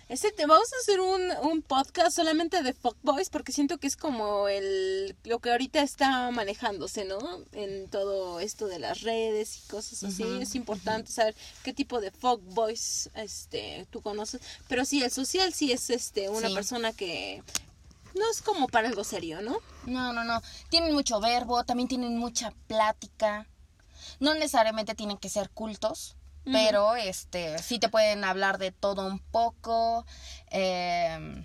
Ese te vamos a hacer un, un podcast solamente de fuckboys porque siento que es como el lo que ahorita está manejándose, ¿no? En todo esto de las redes y cosas así. Es importante saber qué tipo de fuckboys este tú conoces, pero sí el social sí es este una Sí. persona que no es como para algo serio, ¿no? No, no, no. Tienen mucho verbo, también tienen mucha plática. No necesariamente tienen que ser cultos. Pero este sí te pueden hablar de todo un poco. eh,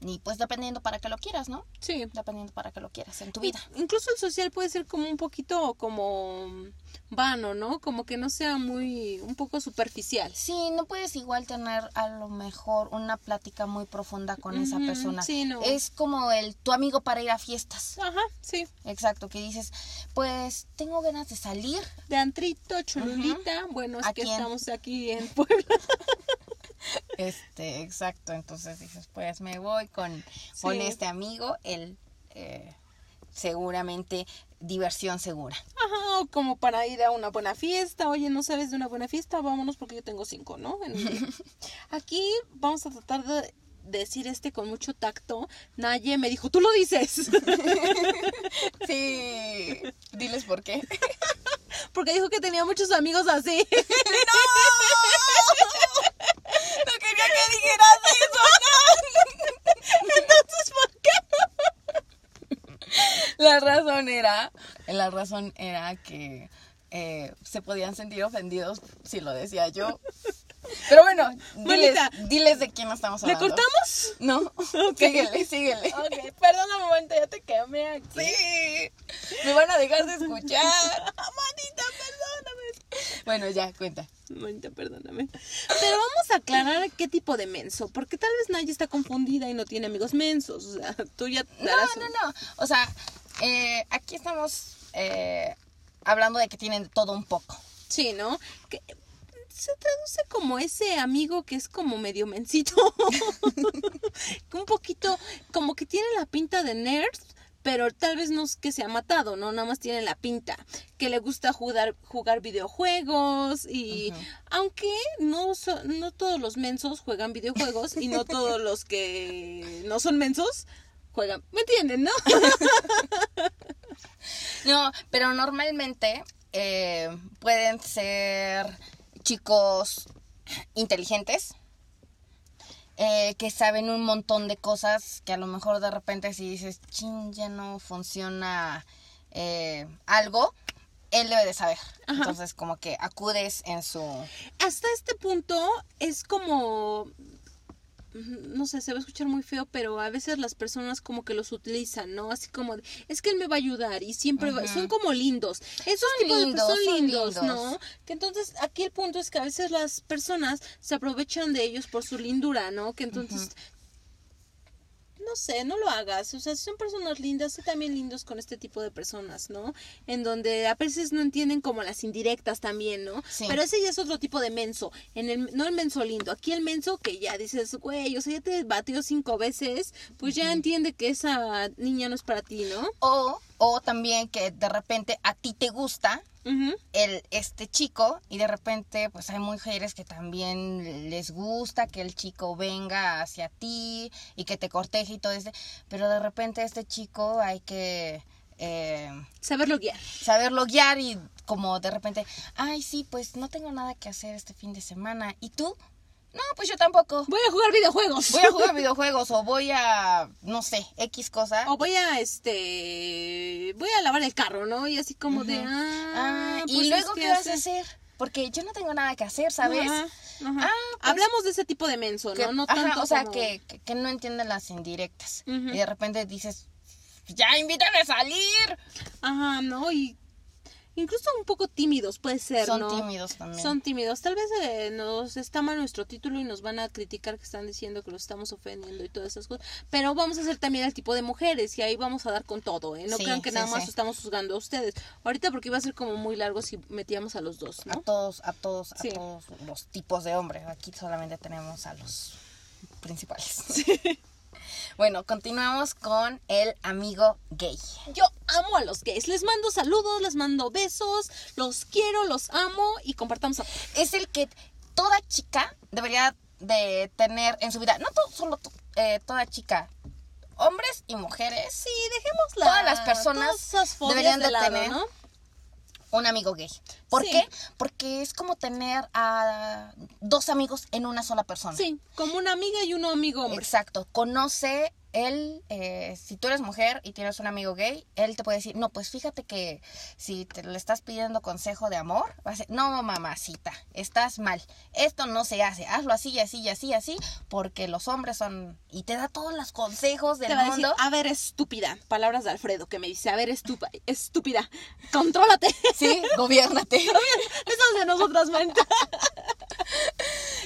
y pues dependiendo para que lo quieras, ¿no? Sí. Dependiendo para que lo quieras en tu vida. Incluso el social puede ser como un poquito como vano, ¿no? Como que no sea muy un poco superficial. Sí, no puedes igual tener a lo mejor una plática muy profunda con esa persona. sí, no. Es como el tu amigo para ir a fiestas. Ajá, sí. Exacto, que dices, pues tengo ganas de salir. De Antrito, Cholulita. Bueno, es ¿A que quién? estamos aquí en Puebla. Este, exacto. Entonces dices, pues me voy con, con este amigo, él eh, seguramente diversión segura. Ajá, o como para ir a una buena fiesta. Oye, ¿no sabes de una buena fiesta? Vámonos porque yo tengo cinco, ¿no? Aquí vamos a tratar de decir este con mucho tacto. Naye me dijo, tú lo dices. Sí, diles por qué. porque dijo que tenía muchos amigos así. No quería que dijeras eso, Entonces, ¿por qué? La razón era, la razón era que eh, se podían sentir ofendidos si lo decía yo. Pero bueno, diles, diles de quién estamos ¿Le hablando. cortamos? No, síguele, síguele. Ok, perdona un momento, ya te quemé aquí. Sí, me van a dejar de escuchar. Manita, perdóname. Bueno, ya, cuenta. Manita, perdóname. Pero vamos a aclarar qué tipo de menso, porque tal vez Naya está confundida y no tiene amigos mensos. O sea, tú ya No, darás no, no. O sea, eh, aquí estamos eh, hablando de que tienen todo un poco. Sí, ¿no? Que se traduce como ese amigo que es como medio mensito. un poquito, como que tiene la pinta de nerd, pero tal vez no es que se ha matado, ¿no? Nada más tiene la pinta. Que le gusta jugar, jugar videojuegos y aunque no, so- no todos los mensos juegan videojuegos y no todos los que no son mensos juegan. ¿Me entienden, no? No, pero normalmente eh, pueden ser chicos inteligentes, eh, que saben un montón de cosas, que a lo mejor de repente si dices, chin, ya no funciona eh, algo, él debe de saber. Ajá. Entonces como que acudes en su... hasta este punto es como no sé, se va a escuchar muy feo, pero a veces las personas como que los utilizan, ¿no? Así como, de, es que él me va a ayudar y siempre va- son como lindos. Esos Son tipos de lindos, son son lindos, lindos. ¿no? Que entonces aquí el punto es que a veces las personas se aprovechan de ellos por su lindura, ¿no? Que entonces no sé, no lo hagas. O sea, si son personas lindas, sé también lindos con este tipo de personas, ¿no? En donde a veces no entienden como las indirectas también, ¿no? Sí. Pero ese ya es otro tipo de menso. En el, no el menso lindo. Aquí el menso que ya dices, güey, o sea, ya te batió cinco veces, pues ya entiende que esa niña no es para ti, ¿no? O, o también que de repente a ti te gusta el este chico y de repente pues hay mujeres que también les gusta que el chico venga hacia ti y que te corteje y todo este pero de repente este chico hay que eh, Saberlo guiar. saberlo guiar y como de repente ay sí pues no tengo nada que hacer este fin de semana y tú no pues yo tampoco Voy a jugar videojuegos. voy a jugar videojuegos o voy a no sé x cosa O voy a, este, voy a lavar el carro, ¿no? Y así como de, ah, Ah, pues y es luego qué vas a hacer porque yo no tengo nada que hacer sabes Ajá, ajá. Ah, pues- Hablamos de ese tipo de menso, que- ¿no? No ajá, tanto o sea, como- que, que, que no entienden las indirectas. Y de repente dices, ya invítame a salir. Ajá, ¿no? Y incluso un poco tímidos puede ser, Son ¿no? tímidos también. Son tímidos. Tal vez eh, nos está mal nuestro título y nos van a criticar que están diciendo que los estamos ofendiendo y todas esas cosas. Pero vamos a hacer también el tipo de mujeres y ahí vamos a dar con todo, ¿eh? No Sí, crean que sí, nada más sí. estamos juzgando a ustedes. Ahorita porque iba a ser como muy largo si metíamos a los dos, A ¿no? todos, a todos, Sí. a todos los tipos de hombres. Aquí solamente tenemos a los principales. Bueno, continuamos con el amigo gay. Yo amo a los gays. Les mando saludos, les mando besos, los quiero, los amo y compartamos. Es el que toda chica debería de tener en su vida. No to- solo to- eh, toda chica. Hombres y mujeres. Sí, dejémosla. Todas las personas deberían de lado, tener ¿no? Un amigo gay. ¿Por Sí. qué? Porque es como tener a dos amigos en una sola persona. Sí, como una amiga y un amigo hombre. Exacto. Conoce él, eh, si tú eres mujer y tienes un amigo gay, él te puede decir, no, pues fíjate que si te le estás pidiendo consejo de amor, va a ser, no, mamacita, estás mal. Esto no se hace. Hazlo así y así y así y así, porque los hombres son... Y te da todos los consejos del Te va a decir, mundo. a ver, estúpida. Palabras de Alfredo que me dice, a ver, estúpida, estúpida, contrólate. Sí, gobiérnate. Eso es de nosotras, mente.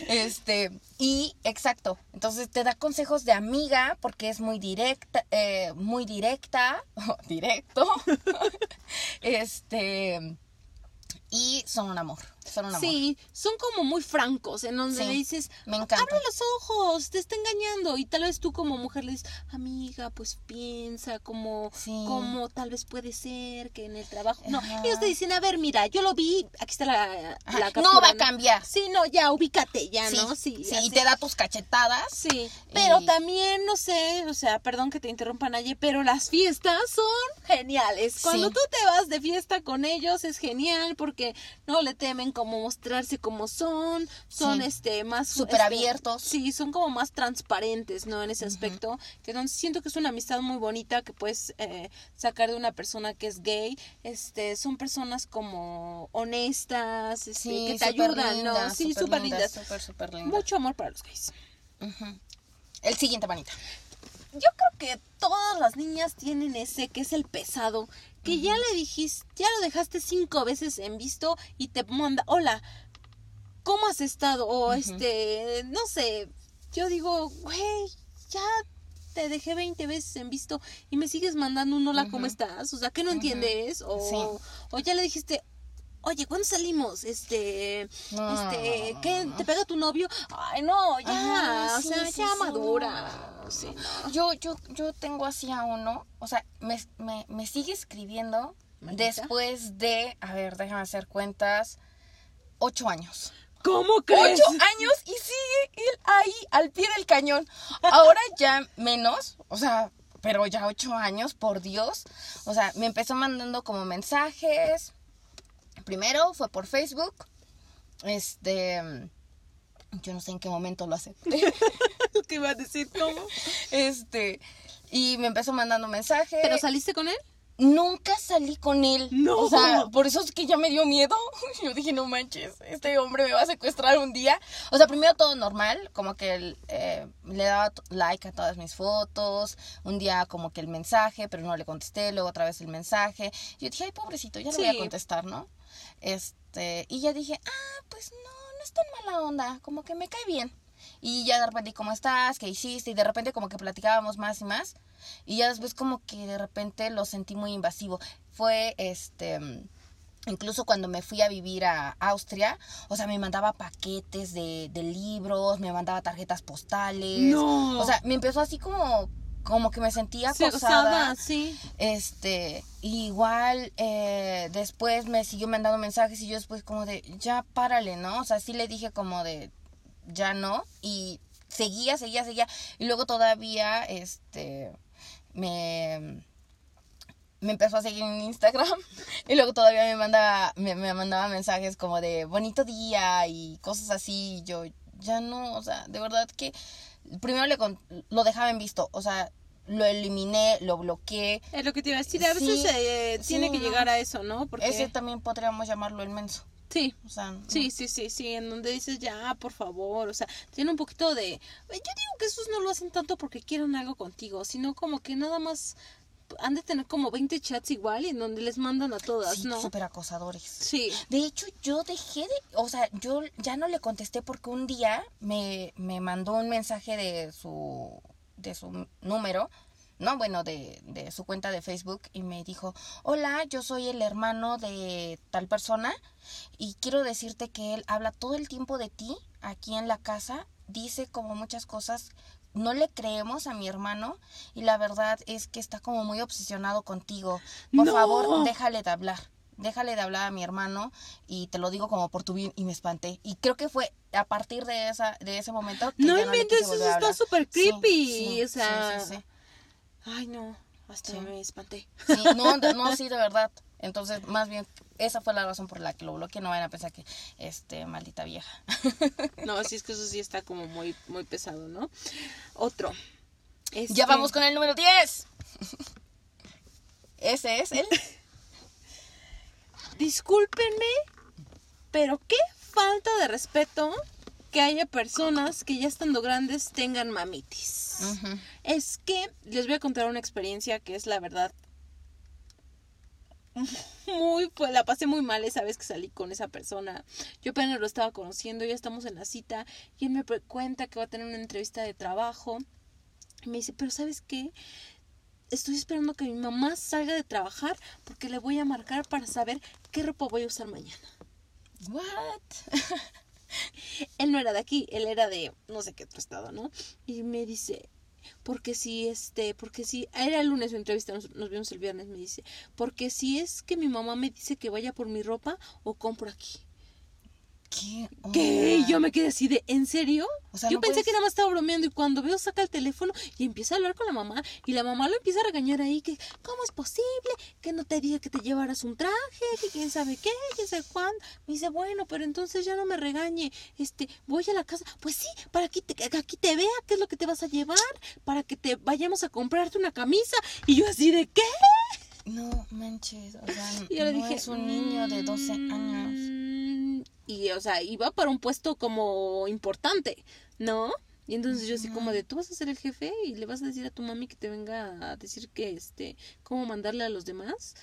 Este, y exacto. Entonces te da consejos de amiga porque es muy directa, eh, muy directa, directo. este, y son un amor. Son un amor. Sí, son como muy francos, en donde Sí, le dices, me encanta. abre los ojos, te está engañando. Y tal vez tú como mujer le dices, amiga, pues piensa como, Sí. como tal vez puede ser que en el trabajo. No, ellos te dicen, a ver, mira, yo lo vi, aquí está la, la no va a cambiar. Sí, no, ya, ubícate, ya, sí, ¿no? Sí, sí, y te da tus cachetadas. Sí, pero Y- también, no sé, o sea, perdón que te interrumpa, Naye, pero las fiestas son geniales. Cuando tú te vas de fiesta con ellos es genial porque no le temen como mostrarse como son, son Sí. este más este, abiertos. Sí, son como más transparentes, ¿no? En ese aspecto, que entonces siento que es una amistad muy bonita que puedes eh, sacar de una persona que es gay. Este, son personas como honestas, este, Sí, que te ayudan, ¿no? Sí, súper lindas. Mucho amor para los gays. El siguiente, manita. Yo creo que todas las niñas tienen ese que es el pesado, que ya le dijiste, ya lo dejaste cinco veces en visto y te manda, hola, ¿cómo has estado? O este, no sé, yo digo, güey, ya te dejé 20 veces en visto y me sigues mandando un hola, ¿cómo estás? O sea, ¿qué no entiendes? O, Sí. o ya le dijiste, oye, ¿cuándo salimos? Este, No. este, ¿qué? ¿Te pega tu novio? Ay, no, ya, Ajá, o sea, sí, ya sí, madura. No. Yo, yo, yo tengo así a uno, o sea, me, me, me sigue escribiendo después de, a ver, déjame hacer cuentas, ocho años. ¿Cómo crees? Ocho años y sigue él ahí al pie del cañón. Ahora ya menos, o sea, pero ya ocho años, por Dios. O sea, me empezó mandando como mensajes. Primero fue por Facebook. Este, yo no sé en qué momento lo acepté. ¿Qué iba a decir? ¿Cómo? Este, y me empezó mandando mensajes. ¿Pero saliste con él? Nunca salí con él. No. O sea, por eso es que ya me dio miedo. Yo dije, no manches, este hombre me va a secuestrar un día. O sea, primero todo normal, como que él, eh, le daba like a todas mis fotos. Un día como que el mensaje, pero no le contesté. Luego otra vez el mensaje. Yo dije, ay, pobrecito, ya le voy Sí. a contestar, ¿no? Este, y ya dije, ah, pues no, no es tan mala onda. Como que me cae bien. Y ya de repente, ¿cómo estás? ¿Qué hiciste? Y de repente como que platicábamos más y más. Y ya después como que de repente lo sentí muy invasivo. Fue este... Incluso cuando me fui a vivir a Austria, o sea, me mandaba paquetes de, de libros, me mandaba tarjetas postales. No. O sea, me empezó así como, como que me sentía Sí, acosada. acosada, sí. Este, igual eh, después me siguió mandando mensajes y yo después como de, ya párale, ¿no? O sea, sí le dije como de, ya no. Y seguía, seguía, seguía. Y luego todavía, este, me, me empezó a seguir en Instagram. Y luego todavía me mandaba, me, me mandaba mensajes como de, bonito día y cosas así. Y yo, ya no, o sea, de verdad que primero le con- lo dejaba en visto. O sea, lo eliminé, lo bloqueé. Es lo que te iba a decir. A veces Sí, eh, sí, tiene que llegar a eso, ¿no? Porque... Ese también podríamos llamarlo el menso. Sí. O sea, no. Sí, sí, sí, sí, en donde dices ya, por favor, o sea, tiene un poquito de... Yo digo que esos no lo hacen tanto porque quieran algo contigo, sino como que nada más han de tener como 20 chats igual y en donde les mandan a todas, Sí, ¿no? súper acosadores. Sí. De hecho, yo dejé de, o sea, yo ya no le contesté porque un día me, me mandó un mensaje de su, de su número, no, bueno, de, de su cuenta de Facebook y me dijo, hola, yo soy el hermano de tal persona y quiero decirte que él habla todo el tiempo de ti aquí en la casa, dice como muchas cosas no le creemos a mi hermano y la verdad es que está como muy obsesionado contigo. Por No. favor, déjale de hablar. Déjale de hablar a mi hermano y te lo digo como por tu bien y me espanté. Y creo que fue a partir de esa de ese momento que No ya no le inventes, quise eso está súper creepy, sí, o sea- sí, sí, sí. Ay, no, hasta me espanté. Sí, no, no, sí, de verdad. Entonces, más bien, esa fue la razón por la que lo bloqueé. No vayan a pensar que, este, maldita vieja. No, sí es que eso sí está como muy, muy pesado, ¿no? Otro. Este, Ya vamos con el número 10. Ese es el. Discúlpenme, pero qué falta de respeto que haya personas que ya estando grandes tengan mamitis. Es que les voy a contar una experiencia que es la verdad muy pues la pasé muy mal esa vez que salí con esa persona. Yo apenas lo estaba conociendo, ya estamos en la cita y él me cuenta que va a tener una entrevista de trabajo. Y me dice, "Pero ¿sabes qué? Estoy esperando que mi mamá salga de trabajar porque le voy a marcar para saber qué ropa voy a usar mañana." What? él no era de aquí, él era de no sé qué otro estado, ¿no? Y me dice, porque si este, porque si, era el lunes su entrevista, nos vimos el viernes, me dice, porque si es que mi mamá me dice que vaya por mi ropa o compro aquí. ¿Qué? ¿Qué? onda? Yo me quedé así de, ¿en serio? O sea, Yo no pensé puedes- que nada más estaba bromeando y cuando veo saca el teléfono y empieza a hablar con la mamá y la mamá lo empieza a regañar ahí que ¿cómo es posible que no te diga que te llevaras un traje? Que quién sabe qué, quién sabe cuándo. Me dice, bueno, pero entonces ya no me regañe. Este, voy a la casa. Pues sí, para que te, aquí te vea qué es lo que te vas a llevar, para que te vayamos a comprarte una camisa. Y yo así de ¿qué? No manches. O sea, Y yo le no dije, es un niño de 12 años. Y, o sea, iba para un puesto como importante, ¿no? Y entonces yo así como de, tú vas a ser el jefe y le vas a decir a tu mami que te venga a decir que, este, cómo mandarle a los demás.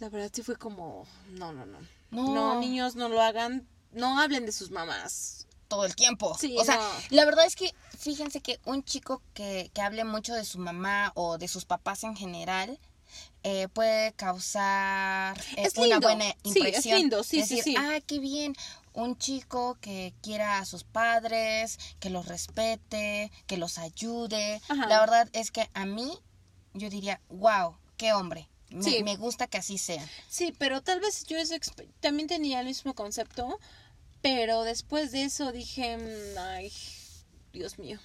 La verdad sí fue como, no, no, no. No. No, niños, no lo hagan. No hablen de sus mamás. todo el tiempo. Sí, o sea, no. la verdad es que fíjense que un chico que, que hable mucho de su mamá o de sus papás en general eh, puede causar eh, Es una lindo. buena Sí, es impresión. lindo, sí, sí, Decir, sí. Ah, qué bien. Un chico que quiera a sus padres, que los respete, que los ayude. Ajá. La verdad es que a mí, yo diría, wow, qué hombre. Me, Sí. me gusta que así sea. Sí, pero tal vez yo también tenía el mismo concepto, pero después de eso dije, "Mm, ay, Dios mío.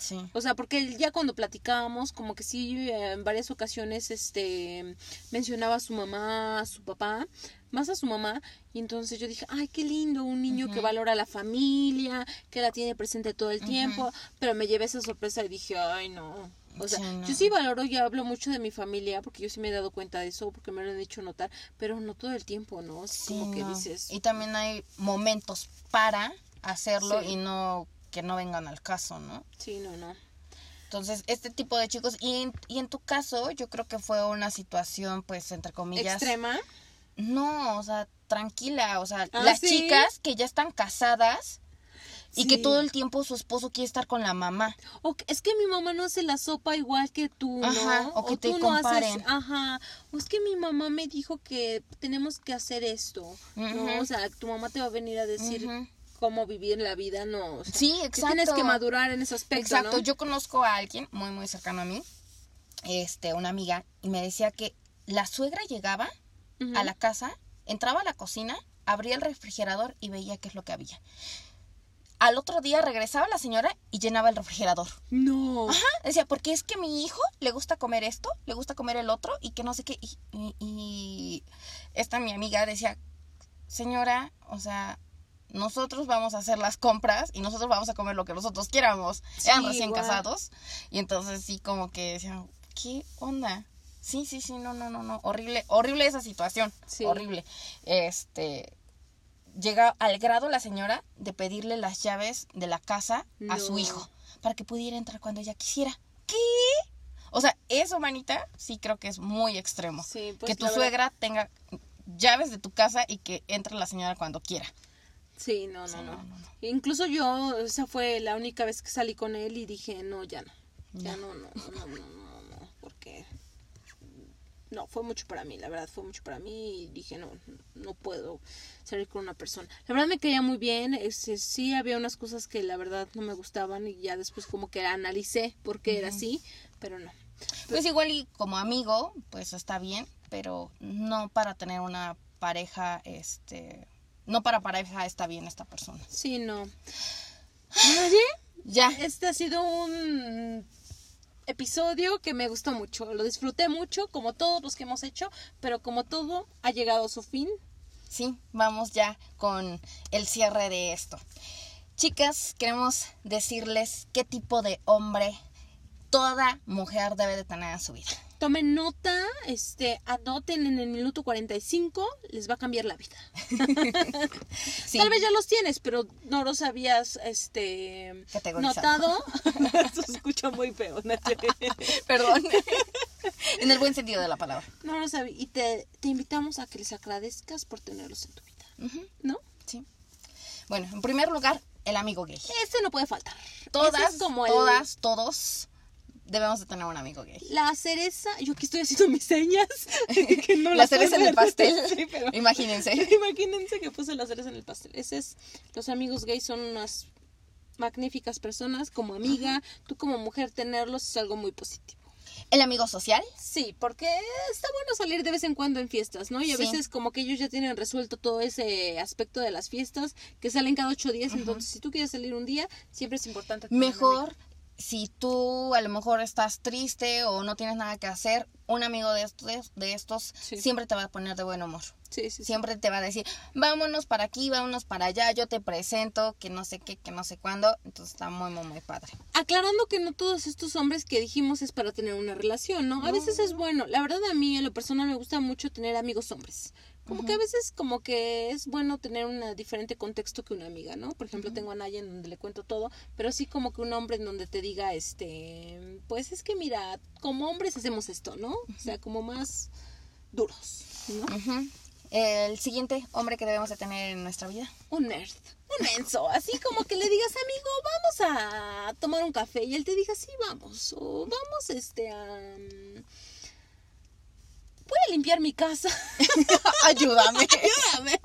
Sí. O sea, porque ya cuando platicábamos, como que sí, en varias ocasiones, este, mencionaba a su mamá, a su papá, más a su mamá, y entonces yo dije, ay, qué lindo, un niño que valora a la familia, que la tiene presente todo el tiempo, pero me llevé esa sorpresa y dije, ay, no. O sea, Sí, no. yo sí valoro y hablo mucho de mi familia, porque yo sí me he dado cuenta de eso, porque me lo han hecho notar, pero no todo el tiempo, ¿no? Es Sí, como que dices, Y también hay momentos para hacerlo Sí. y no que no vengan al caso, ¿no? sí, no, no. Entonces, este tipo de chicos, y en, y en tu caso, yo creo que fue una situación, pues, entre comillas. Extrema. No, o sea, tranquila, o sea, Ah, las ¿sí? chicas que ya están casadas y que todo el tiempo su esposo quiere estar con la mamá. O que- es que mi mamá no hace la sopa igual que tú, ¿no? Ajá, o que te tú no haces- comparen. ajá, o es que mi mamá me dijo que tenemos que hacer esto, ¿no? O sea, tu mamá te va a venir a decir. Cómo vivir la vida, no. O sea, Sí, que exacto. tienes que madurar en ese aspecto, Exacto, ¿no? yo conozco a alguien muy, muy cercano a mí, este, una amiga, y me decía que la suegra llegaba a la casa, entraba a la cocina, abría el refrigerador y veía qué es lo que había. Al otro día regresaba la señora y llenaba el refrigerador. No. Ajá, decía, porque es que a mi hijo le gusta comer esto, le gusta comer el otro y que no sé qué. Y, y- y esta mi amiga decía, señora, o sea, nosotros vamos a hacer las compras y nosotros vamos a comer lo que nosotros quieramos. Eran Sí, recién igual. casados y entonces sí como que decían, ¿qué onda? Sí, sí, sí, no, no, no, no, horrible, horrible esa situación, Sí. horrible. Este, llega al grado la señora de pedirle las llaves de la casa a su hijo para que pudiera entrar cuando ella quisiera. ¿Qué? O sea, eso, manita, sí creo que es muy extremo. Sí, pues, que tu verdad- suegra tenga llaves de tu casa y que entre la señora cuando quiera. Sí, no, no, no. no, no, no. Incluso yo, esa fue la única vez que salí con él y dije, no, ya no. Ya no, no, no, no, no, no, no, porque... No. fue mucho para mí, la verdad, fue mucho para mí y dije, no, no puedo salir con una persona. La verdad me caía muy bien, este, sí había unas cosas que la verdad no me gustaban y ya después como que analicé por qué era así, pero no. Pues igual y como amigo, pues está bien, pero no para tener una pareja, este, no para pareja está bien esta persona. Sí, no. Oye, Ya, este ha sido un episodio que me gustó mucho, lo disfruté mucho, como todos los que hemos hecho, pero como todo ha llegado a su fin. sí, vamos ya con el cierre de esto. Chicas, queremos decirles qué tipo de hombre toda mujer debe de tener en su vida. Tomen nota, este, anoten en el minuto 45, les va a cambiar la vida. Sí. Tal vez ya los tienes, pero no los habías este notado. Eso se escucha muy feo, Nacho. Perdón. en el buen sentido de la palabra. No lo sabía. Y te, te invitamos a que les agradezcas por tenerlos en tu vida. ¿No? Sí. Bueno, en primer lugar, el amigo gay. Este no puede faltar. Todas, es como el- todas, todos debemos de tener un amigo gay. La cereza, yo aquí estoy haciendo mis señas. que no la cereza en el pastel. ver. Sí, pero- Imagínense. Imagínense que puse la cereza en el pastel. Ese es, los amigos gays son unas magníficas personas. Como amiga, tú como mujer tenerlos es algo muy positivo. El amigo social. Sí, porque está bueno salir de vez en cuando en fiestas, ¿no? Y a Sí. veces como que ellos ya tienen resuelto todo ese aspecto de las fiestas, que salen cada ocho días, entonces si tú quieres salir un día, siempre es importante. Mejor. Si tú a lo mejor estás triste o no tienes nada que hacer, un amigo de estos, de estos Sí. siempre te va a poner de buen humor. Sí, sí, sí. Siempre te va a decir, vámonos para aquí, vámonos para allá, yo te presento, que no sé qué, que no sé cuándo. Entonces está muy, muy, muy padre. Aclarando que no todos estos hombres que dijimos es para tener una relación, ¿no? A veces es bueno. La verdad a mí en lo personal me gusta mucho tener amigos hombres. Como que a veces como que es bueno tener un diferente contexto que una amiga, ¿no? Por ejemplo, tengo a Naya en donde le cuento todo, pero sí como que un hombre en donde te diga, este, pues es que mira, como hombres hacemos esto, ¿no? O sea, como más duros, ¿no? El siguiente hombre que debemos de tener en nuestra vida. Un nerd, un menso, así como que le digas, amigo, vamos a tomar un café y él te diga, sí, vamos, o vamos, este, a... mm, A limpiar mi casa. Ayúdame. Ayúdame.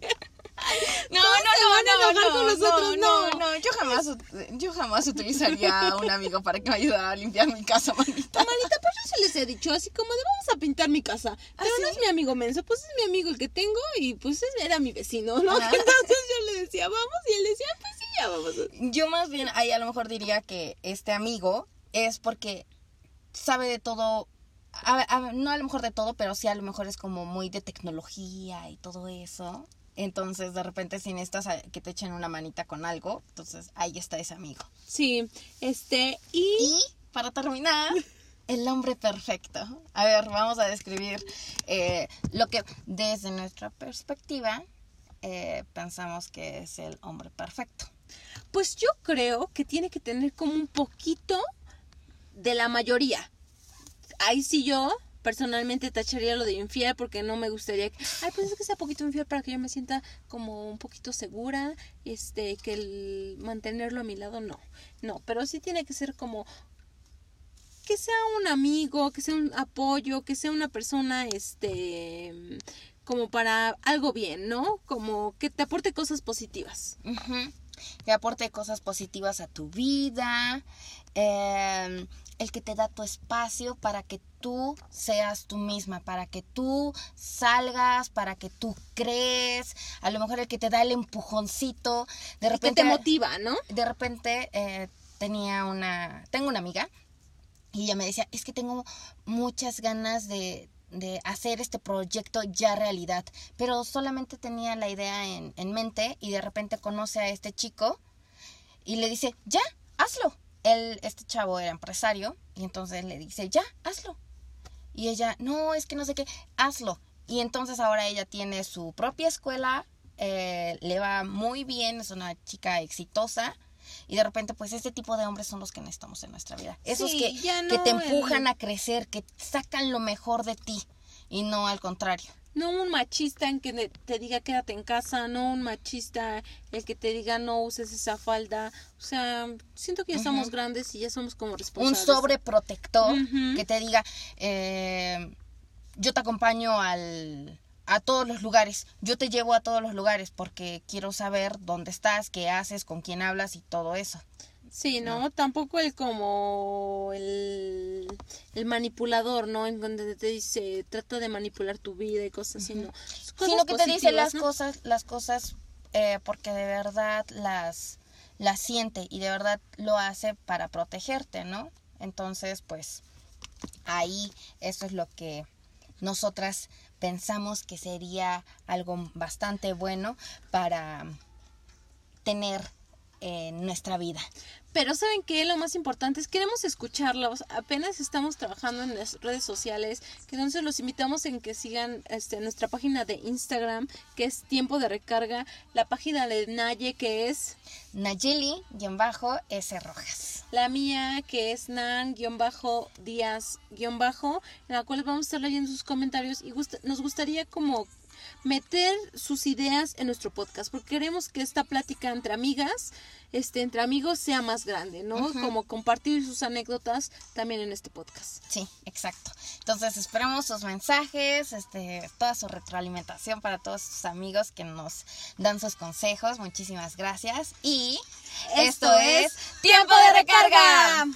No, Todos se van a no, no, enojar no, con no, nosotros, no, no. no, yo jamás, yo jamás utilizaría a un amigo para que me ayudara a limpiar mi casa, manita. Manita, pues yo sí les he dicho, así como de vamos a pintar mi casa. Pero no sí? es mi amigo menso, pues es mi amigo el que tengo y pues es- era mi vecino, ¿no? Ajá. Entonces yo le decía, vamos, y él decía, pues sí, ya vamos. Yo más bien ahí a lo mejor diría que este amigo es porque sabe de todo, a- a- no a lo mejor de todo, pero sí a lo mejor es como muy de tecnología y todo eso. Entonces de repente si necesitas que te echen una manita con algo, entonces ahí está ese amigo. Sí, este, y... Y para terminar, el hombre perfecto. A ver, vamos a describir eh, lo que desde nuestra perspectiva eh, pensamos que es el hombre perfecto. Pues yo creo que tiene que tener como un poquito de la mayoría. Ahí sí yo personalmente tacharía lo de infiel porque no me gustaría que, ay, pues es que sea poquito infiel para que yo me sienta como un poquito segura, este, que el mantenerlo a mi lado no. No, pero sí tiene que ser como que sea un amigo, que sea un apoyo, que sea una persona este como para algo bien, ¿no? Como que te aporte cosas positivas. Ujú. Que aporte cosas positivas a tu vida. eh, el que te da tu espacio para que tú seas tú misma, para que tú salgas, para que tú crees. A lo mejor el que te da el empujoncito. De Que repente. te motiva, ¿no? de repente eh, tenía una, tengo una amiga y ella me decía, es que tengo muchas ganas de, de hacer este proyecto ya realidad, pero solamente tenía la idea en, en mente y de repente conoce a este chico y le dice, ya, hazlo. Él, este chavo era empresario y entonces le dice, ya, hazlo. Y ella, no, es que no sé qué, hazlo. Y entonces ahora ella tiene su propia escuela, eh, le va muy bien, es una chica exitosa. Y de repente, pues este tipo de hombres son los que necesitamos en nuestra vida. Esos Sí, que, te el- empujan a crecer, que sacan lo mejor de ti y no al contrario. No un machista en que te diga quédate en casa, no un machista el que te diga no uses esa falda. O sea, siento que ya somos grandes y ya somos como Un responsables. sobreprotector Ujú. que te diga, eh, yo te acompaño al, a todos los lugares. Yo te llevo a todos los lugares porque quiero saber dónde estás, qué haces, con quién hablas y todo eso. Sí, ¿no? Tampoco el como el, el manipulador, ¿no? En donde te dice, trata de manipular tu vida y cosas así, Sino que te dice las ¿no? cosas, las cosas eh, porque de verdad las, las siente y de verdad lo hace para protegerte, ¿no? Entonces, pues ahí eso es lo que nosotras pensamos que sería algo bastante bueno para tener en nuestra vida. Pero ¿saben qué? Lo más importante es queremos escucharlos. Apenas estamos trabajando en las redes sociales, que entonces los invitamos en que sigan este, nuestra página de Instagram, que es Tiempo de Recarga, la página de Naye, que es Nayeli-S Rojas. la mía, que es Nan-Díaz- en la cual vamos a estar leyendo sus comentarios y gusta- nos gustaría como meter sus ideas en nuestro podcast, porque queremos que esta plática entre amigas, este, entre amigos sea más grande, ¿no? Como compartir sus anécdotas también en este podcast. Sí, exacto. Entonces esperamos sus mensajes, este, toda su retroalimentación para todos sus amigos que nos dan sus consejos. Muchísimas gracias. Y esto, es Tiempo de Recarga.